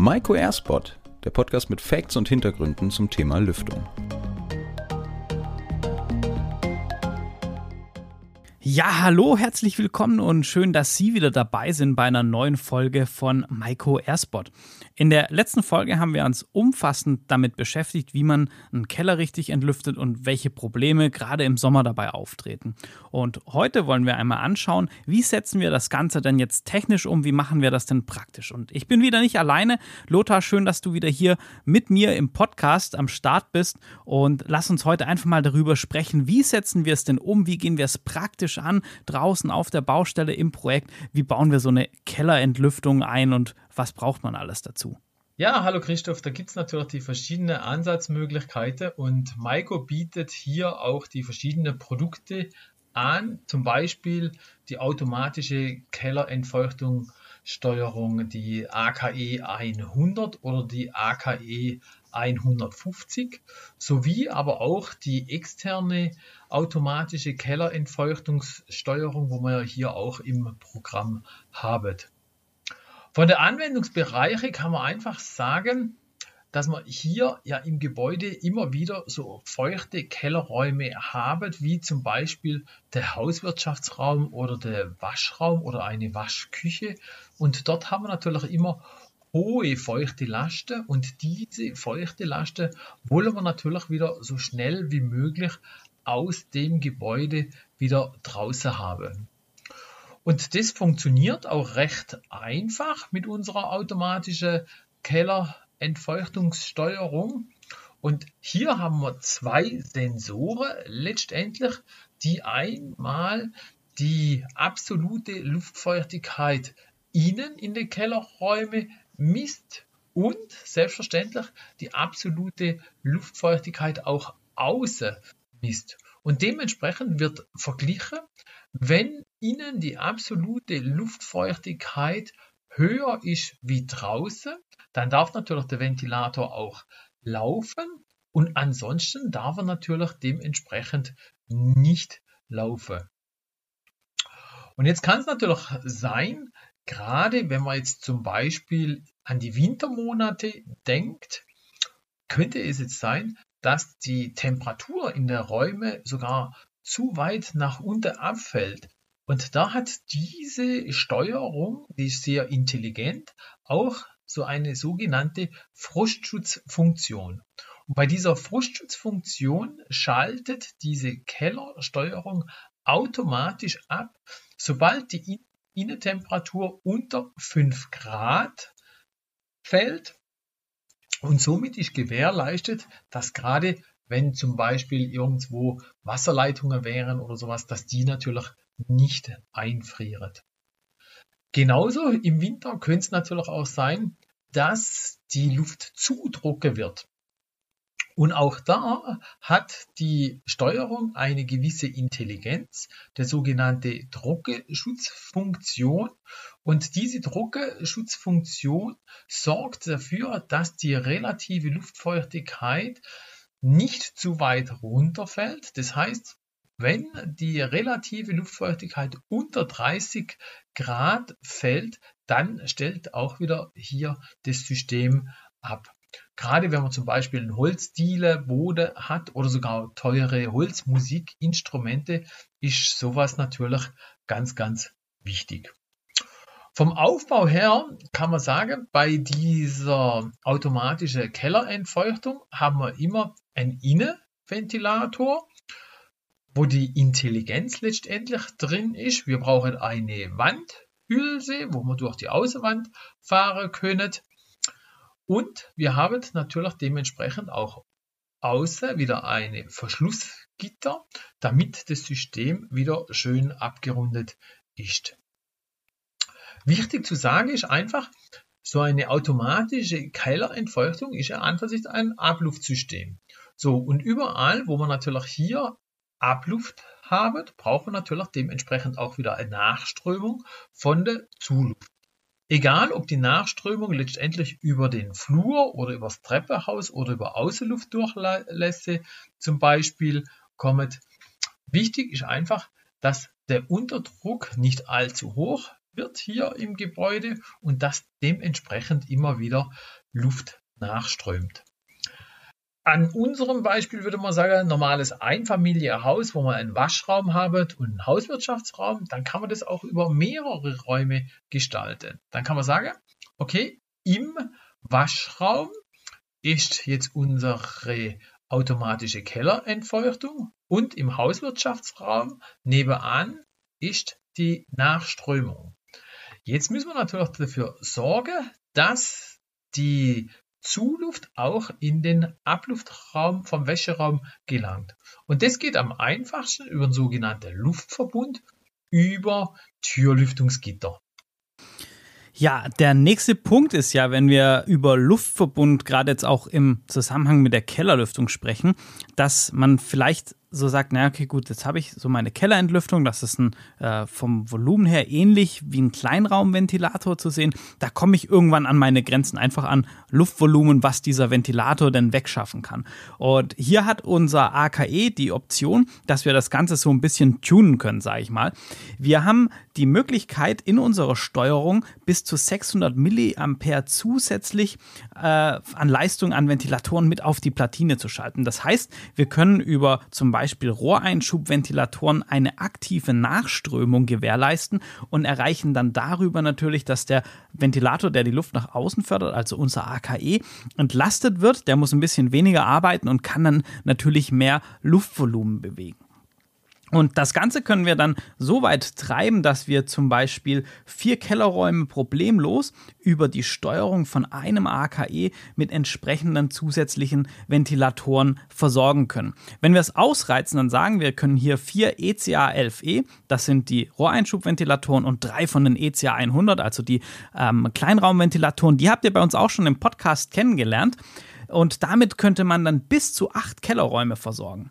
Maiko Airspot, der Podcast mit Facts und Hintergründen zum Thema Lüftung. Ja, hallo, herzlich willkommen und schön, dass Sie wieder dabei sind bei einer neuen Folge von Maiko Airspot. In der letzten Folge haben wir uns umfassend damit beschäftigt, wie man einen Keller richtig entlüftet und welche Probleme gerade im Sommer dabei auftreten. Und heute wollen wir einmal anschauen, wie setzen wir das Ganze denn jetzt technisch um, wie machen wir das denn praktisch. Und ich bin wieder nicht alleine. Lothar, schön, dass du wieder hier mit mir im Podcast am Start bist und lass uns heute einfach mal darüber sprechen, wie setzen wir es denn um, wie gehen wir es praktisch an, draußen auf der Baustelle im Projekt. Wie bauen wir so eine Kellerentlüftung ein und was braucht man alles dazu? Ja, hallo Christoph, da gibt es natürlich die verschiedenen Ansatzmöglichkeiten und Maiko bietet hier auch die verschiedenen Produkte an, zum Beispiel die automatische Kellerentfeuchtungssteuerung, die AKE 100 oder die AKE 150 sowie aber auch die externe automatische Kellerentfeuchtungssteuerung, wo wir hier auch im Programm haben. Von der Anwendungsbereiche kann man einfach sagen, dass man hier ja im Gebäude immer wieder so feuchte Kellerräume haben, wie zum Beispiel der Hauswirtschaftsraum oder der Waschraum oder eine Waschküche. Und dort haben wir natürlich immer hohe feuchte Lasten und diese feuchte Lasten wollen wir natürlich wieder so schnell wie möglich aus dem Gebäude wieder draußen haben. Und das funktioniert auch recht einfach mit unserer automatischen Kellerentfeuchtungssteuerung. Und hier haben wir zwei Sensoren letztendlich, die einmal die absolute Luftfeuchtigkeit innen in den Kellerräumen misst und selbstverständlich die absolute Luftfeuchtigkeit auch außen misst. Und dementsprechend wird verglichen, wenn innen die absolute Luftfeuchtigkeit höher ist wie draußen, dann darf natürlich der Ventilator auch laufen und ansonsten darf er natürlich dementsprechend nicht laufen. Und jetzt kann es natürlich sein, gerade wenn man jetzt zum Beispiel an die Wintermonate denkt, könnte es jetzt sein, dass die Temperatur in der Räume sogar zu weit nach unten abfällt. Und da hat diese Steuerung, die ist sehr intelligent, auch so eine sogenannte Frostschutzfunktion. Und bei dieser Frostschutzfunktion schaltet diese Kellersteuerung automatisch ab, sobald die Innentemperatur unter 5 Grad fällt. Und somit ist gewährleistet, dass gerade wenn zum Beispiel irgendwo Wasserleitungen wären oder sowas, dass die natürlich nicht einfrieren. Genauso im Winter könnte es natürlich auch sein, dass die Luft zu trocken wird. Und auch da hat die Steuerung eine gewisse Intelligenz, der sogenannte Trockenschutzfunktion. Und diese Trockenschutzfunktion sorgt dafür, dass die relative Luftfeuchtigkeit nicht zu weit runterfällt. Das heißt, wenn die relative Luftfeuchtigkeit unter 30 Grad fällt, dann stellt auch wieder hier das System ab. Gerade wenn man zum Beispiel einen Holzdiele, Bode hat oder sogar teure Holzmusikinstrumente, ist sowas natürlich ganz, ganz wichtig. Vom Aufbau her kann man sagen, bei dieser automatischen Kellerentfeuchtung haben wir immer einen Innenventilator, wo die Intelligenz letztendlich drin ist. Wir brauchen eine Wandhülse, wo wir durch die Außenwand fahren können. Und wir haben natürlich dementsprechend auch außer wieder eine Verschlussgitter, damit das System wieder schön abgerundet ist. Wichtig zu sagen ist einfach, so eine automatische Kellerentfeuchtung ist ja einfach ein Abluftsystem. So, und überall, wo man natürlich hier Abluft haben, braucht man natürlich dementsprechend auch wieder eine Nachströmung von der Zuluft. Egal, ob die Nachströmung letztendlich über den Flur oder über das Treppenhaus oder über Außenluftdurchlässe zum Beispiel kommt. Wichtig ist einfach, dass der Unterdruck nicht allzu hoch wird hier im Gebäude und dass dementsprechend immer wieder Luft nachströmt. An unserem Beispiel würde man sagen, normales Einfamilienhaus, wo man einen Waschraum hat und einen Hauswirtschaftsraum, dann kann man das auch über mehrere Räume gestalten. Dann kann man sagen, okay, im Waschraum ist jetzt unsere automatische Kellerentfeuchtung und im Hauswirtschaftsraum nebenan ist die Nachströmung. Jetzt müssen wir natürlich dafür sorgen, dass die Zuluft auch in den Abluftraum vom Wäscheraum gelangt. Und das geht am einfachsten über einen sogenannten Luftverbund über Türlüftungsgitter. Ja, der nächste Punkt ist ja, wenn wir über Luftverbund gerade jetzt auch im Zusammenhang mit der Kellerlüftung sprechen, dass man vielleicht so sagt, naja, okay, gut, jetzt habe ich so meine Kellerentlüftung, das ist ein, äh, vom Volumen her ähnlich wie ein Kleinraumventilator zu sehen. Da komme ich irgendwann an meine Grenzen, einfach an Luftvolumen, was dieser Ventilator denn wegschaffen kann. Und hier hat unser AKE die Option, dass wir das Ganze so ein bisschen tunen können, sage ich mal. Wir haben die Möglichkeit in unserer Steuerung bis zu 600 Milliampere zusätzlich äh, an Leistung an Ventilatoren mit auf die Platine zu schalten. Das heißt, wir können über zum Beispiel Beispiel Rohreinschubventilatoren eine aktive Nachströmung gewährleisten und erreichen dann darüber natürlich, dass der Ventilator, der die Luft nach außen fördert, also unser AKE, entlastet wird. Der muss ein bisschen weniger arbeiten und kann dann natürlich mehr Luftvolumen bewegen. Und das Ganze können wir dann so weit treiben, dass wir zum Beispiel vier Kellerräume problemlos über die Steuerung von einem AKE mit entsprechenden zusätzlichen Ventilatoren versorgen können. Wenn wir es ausreizen, dann sagen wir, können hier vier ECA 11E, das sind die Rohreinschubventilatoren und drei von den ECA 100, also die ähm, Kleinraumventilatoren, die habt ihr bei uns auch schon im Podcast kennengelernt. Und damit könnte man dann bis zu acht Kellerräume versorgen.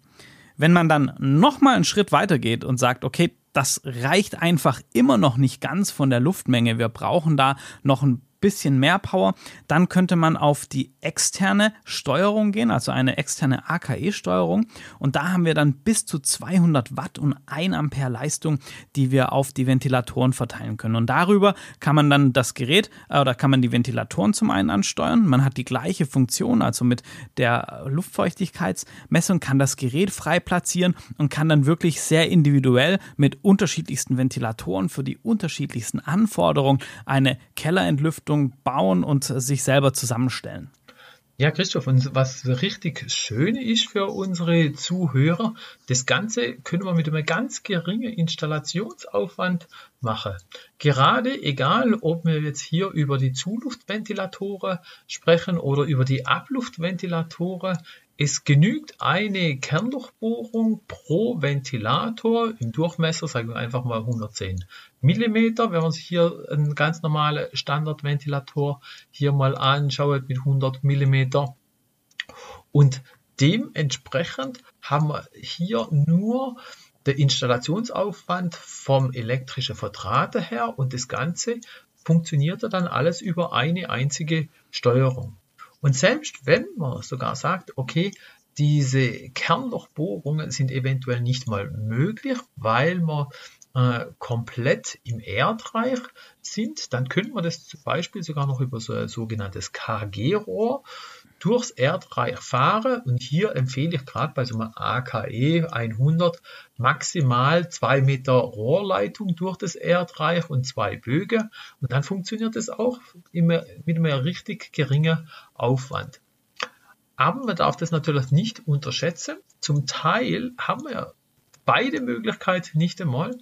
Wenn man dann nochmal einen Schritt weiter geht und sagt, okay, das reicht einfach immer noch nicht ganz von der Luftmenge. Wir brauchen da noch ein bisschen mehr Power, dann könnte man auf die externe Steuerung gehen, also eine externe AKE-Steuerung. Und da haben wir dann bis zu 200 Watt und 1 Ampere Leistung, die wir auf die Ventilatoren verteilen können. Und darüber kann man dann das Gerät äh, oder kann man die Ventilatoren zum einen ansteuern. Man hat die gleiche Funktion, also mit der Luftfeuchtigkeitsmessung kann das Gerät frei platzieren und kann dann wirklich sehr individuell mit unterschiedlichsten Ventilatoren für die unterschiedlichsten Anforderungen eine Kellerentlüftung Richtung bauen und sich selber zusammenstellen. Ja, Christoph, und was richtig schön ist für unsere Zuhörer, das Ganze können wir mit einem ganz geringen Installationsaufwand machen. Gerade egal, ob wir jetzt hier über die Zuluftventilatoren sprechen oder über die Abluftventilatoren, es genügt eine Kerndurchbohrung pro Ventilator im Durchmesser, sagen wir einfach mal 110 mm. Wenn man sich hier einen ganz normalen Standardventilator hier mal anschaut mit 100 mm. Und dementsprechend haben wir hier nur der Installationsaufwand vom elektrischen Verdrahte her und das Ganze funktioniert dann alles über eine einzige Steuerung. Und selbst wenn man sogar sagt, okay, diese Kerndurchbohrungen sind eventuell nicht mal möglich, weil man äh, komplett im Erdreich sind, dann könnte man das zum Beispiel sogar noch über so ein sogenanntes KG-Rohr durchs Erdreich fahren. Und hier empfehle ich gerade bei so einem AKE 100 maximal zwei Meter Rohrleitung durch das Erdreich und zwei Bögen. Und dann funktioniert das auch immer mit einem richtig geringen Aufwand. Aber man darf das natürlich nicht unterschätzen. Zum Teil haben wir beide Möglichkeiten nicht einmal.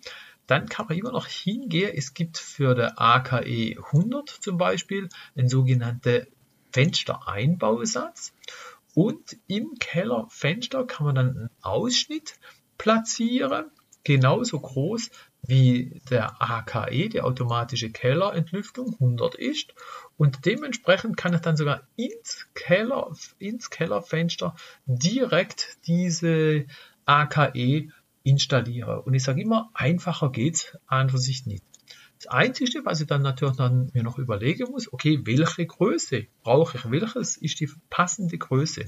Dann kann man immer noch hingehen. Es gibt für der AKE 100 zum Beispiel einen sogenannten Fenstereinbausatz. Und im Kellerfenster kann man dann einen Ausschnitt platzieren, genauso groß wie der AKE, die automatische Kellerentlüftung, 100 ist. Und dementsprechend kann ich dann sogar ins, Keller, ins Kellerfenster direkt diese AKE installieren. Und ich sage immer, einfacher geht es an für sich nicht. Das Einzige, was ich dann natürlich dann mir noch überlegen muss, okay, welche Größe brauche ich? Welches ist die passende Größe?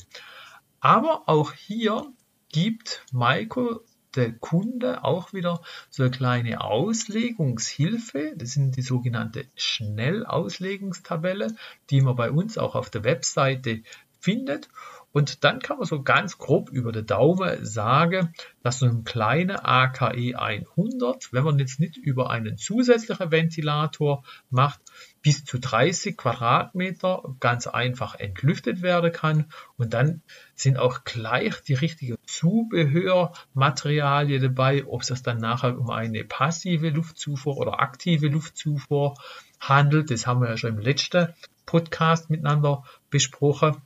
Aber auch hier gibt Maiko der Kunde auch wieder so eine kleine Auslegungshilfe. Das sind die sogenannte Schnellauslegungstabelle, die man bei uns auch auf der Webseite findet. Und dann kann man so ganz grob über den Daumen sagen, dass so ein kleiner AKE 100, wenn man jetzt nicht über einen zusätzlichen Ventilator macht, bis zu 30 Quadratmeter ganz einfach entlüftet werden kann. Und dann sind auch gleich die richtigen Zubehörmaterialien dabei, ob es dann nachher um eine passive Luftzufuhr oder aktive Luftzufuhr handelt. Das haben wir ja schon im letzten Podcast miteinander besprochen.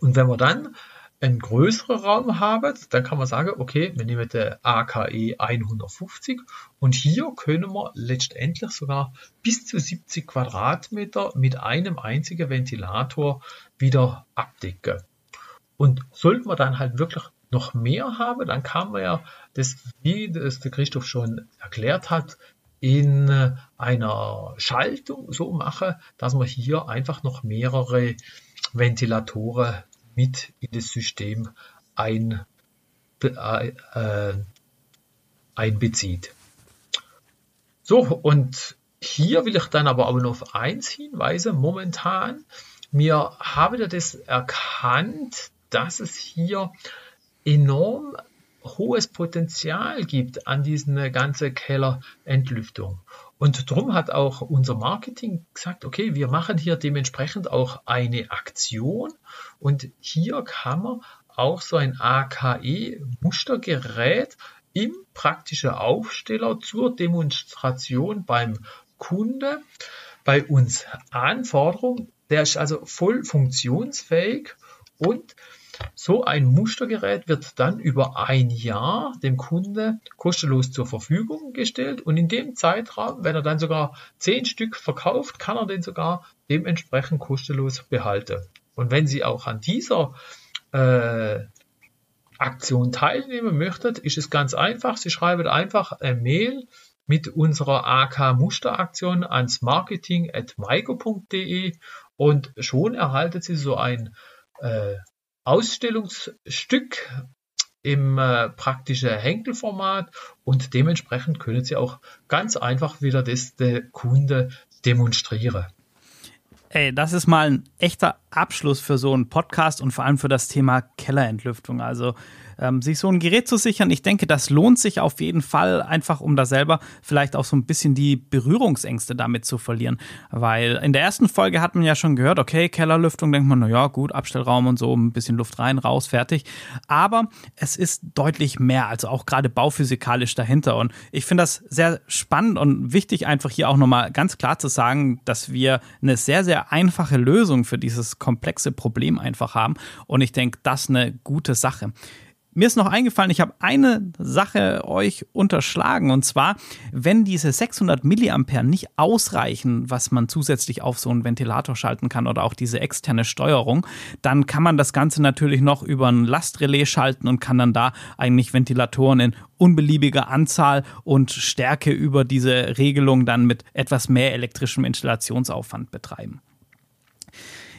Und wenn wir dann einen größeren Raum haben, dann kann man sagen, okay, wir nehmen den AKE 150 und hier können wir letztendlich sogar bis zu 70 Quadratmeter mit einem einzigen Ventilator wieder abdecken. Und sollten wir dann halt wirklich noch mehr haben, dann kann man ja das, wie das der Christoph schon erklärt hat, in einer Schaltung so machen, dass man hier einfach noch mehrere Ventilatoren mit in das System ein, äh, äh, einbezieht. So, und hier will ich dann aber auch noch auf eins hinweisen. Momentan, wir haben ja das erkannt, dass es hier enorm hohes Potenzial gibt an diesen ganzen Kellerentlüftung. Und darum hat auch unser Marketing gesagt, okay, wir machen hier dementsprechend auch eine Aktion und hier kann man auch so ein AKE-Mustergerät im praktischen Aufsteller zur Demonstration beim Kunde bei uns anfordern. Der ist also voll funktionsfähig und so ein Mustergerät wird dann über ein Jahr dem Kunde kostenlos zur Verfügung gestellt und in dem Zeitraum, wenn er dann sogar zehn Stück verkauft, kann er den sogar dementsprechend kostenlos behalten. Und wenn Sie auch an dieser äh, Aktion teilnehmen möchtet, ist es ganz einfach. Sie schreiben einfach eine Mail mit unserer AK-Musteraktion ans marketing at und schon erhalten Sie so ein äh, Ausstellungsstück im äh, praktischen Henkelformat und dementsprechend können Sie auch ganz einfach wieder das der Kunde demonstrieren. Ey, das ist mal ein echter Abschluss für so einen Podcast und vor allem für das Thema Kellerentlüftung. Also ähm, sich so ein Gerät zu sichern. Ich denke, das lohnt sich auf jeden Fall, einfach um da selber vielleicht auch so ein bisschen die Berührungsängste damit zu verlieren. Weil in der ersten Folge hat man ja schon gehört, okay, Kellerlüftung, denkt man, naja, gut, Abstellraum und so, ein bisschen Luft rein, raus, fertig. Aber es ist deutlich mehr, also auch gerade bauphysikalisch dahinter. Und ich finde das sehr spannend und wichtig, einfach hier auch nochmal ganz klar zu sagen, dass wir eine sehr, sehr einfache Lösung für dieses komplexe Problem einfach haben. Und ich denke, das ist eine gute Sache. Mir ist noch eingefallen, ich habe eine Sache euch unterschlagen und zwar, wenn diese 600 Milliampere nicht ausreichen, was man zusätzlich auf so einen Ventilator schalten kann oder auch diese externe Steuerung, dann kann man das Ganze natürlich noch über ein Lastrelais schalten und kann dann da eigentlich Ventilatoren in unbeliebiger Anzahl und Stärke über diese Regelung dann mit etwas mehr elektrischem Installationsaufwand betreiben.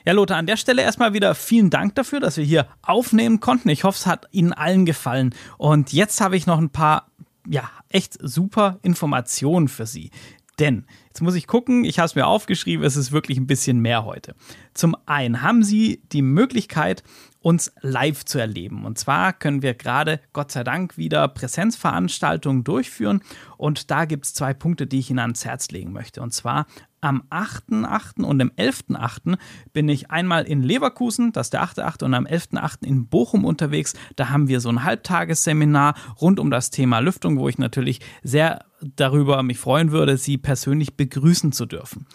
Ja, Lothar, an der Stelle erstmal wieder vielen Dank dafür, dass wir hier aufnehmen konnten. Ich hoffe, es hat Ihnen allen gefallen. Und jetzt habe ich noch ein paar, ja, echt super Informationen für Sie. Denn jetzt muss ich gucken, ich habe es mir aufgeschrieben, es ist wirklich ein bisschen mehr heute. Zum einen haben Sie die Möglichkeit, uns live zu erleben. Und zwar können wir gerade, Gott sei Dank, wieder Präsenzveranstaltungen durchführen. Und da gibt es zwei Punkte, die ich Ihnen ans Herz legen möchte. Und zwar am 8.8. und am 11.8. bin ich einmal in Leverkusen, das ist der 8.8. und am 11.8. in Bochum unterwegs. Da haben wir so ein Halbtagesseminar rund um das Thema Lüftung, wo ich natürlich sehr darüber mich freuen würde, Sie persönlich begrüßen zu dürfen.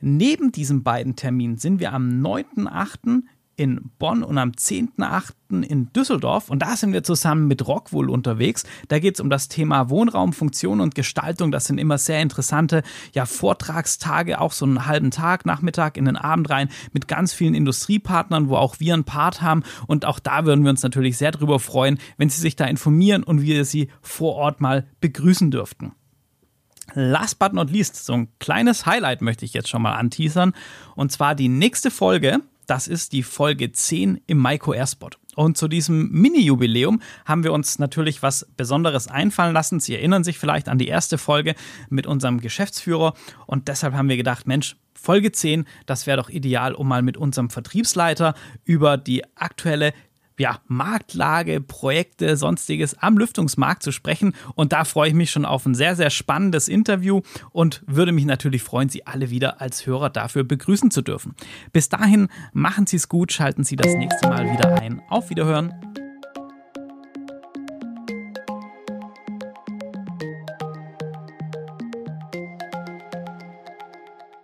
Neben diesen beiden Terminen sind wir am 9.8 in Bonn und am 10.8. in Düsseldorf. Und da sind wir zusammen mit Rockwool unterwegs. Da geht es um das Thema Wohnraum, Funktion und Gestaltung. Das sind immer sehr interessante ja, Vortragstage, auch so einen halben Tag, Nachmittag in den Abend rein mit ganz vielen Industriepartnern, wo auch wir einen Part haben. Und auch da würden wir uns natürlich sehr darüber freuen, wenn Sie sich da informieren und wir Sie vor Ort mal begrüßen dürften. Last but not least, so ein kleines Highlight möchte ich jetzt schon mal anteasern. Und zwar die nächste Folge, das ist die Folge 10 im Maiko Airspot. Und zu diesem Mini-Jubiläum haben wir uns natürlich was Besonderes einfallen lassen. Sie erinnern sich vielleicht an die erste Folge mit unserem Geschäftsführer. Und deshalb haben wir gedacht, Mensch, Folge 10, das wäre doch ideal, um mal mit unserem Vertriebsleiter über die aktuelle ja, Marktlage, Projekte, sonstiges am Lüftungsmarkt zu sprechen. Und da freue ich mich schon auf ein sehr, sehr spannendes Interview und würde mich natürlich freuen, Sie alle wieder als Hörer dafür begrüßen zu dürfen. Bis dahin, machen Sie es gut, schalten Sie das nächste Mal wieder ein. Auf Wiederhören.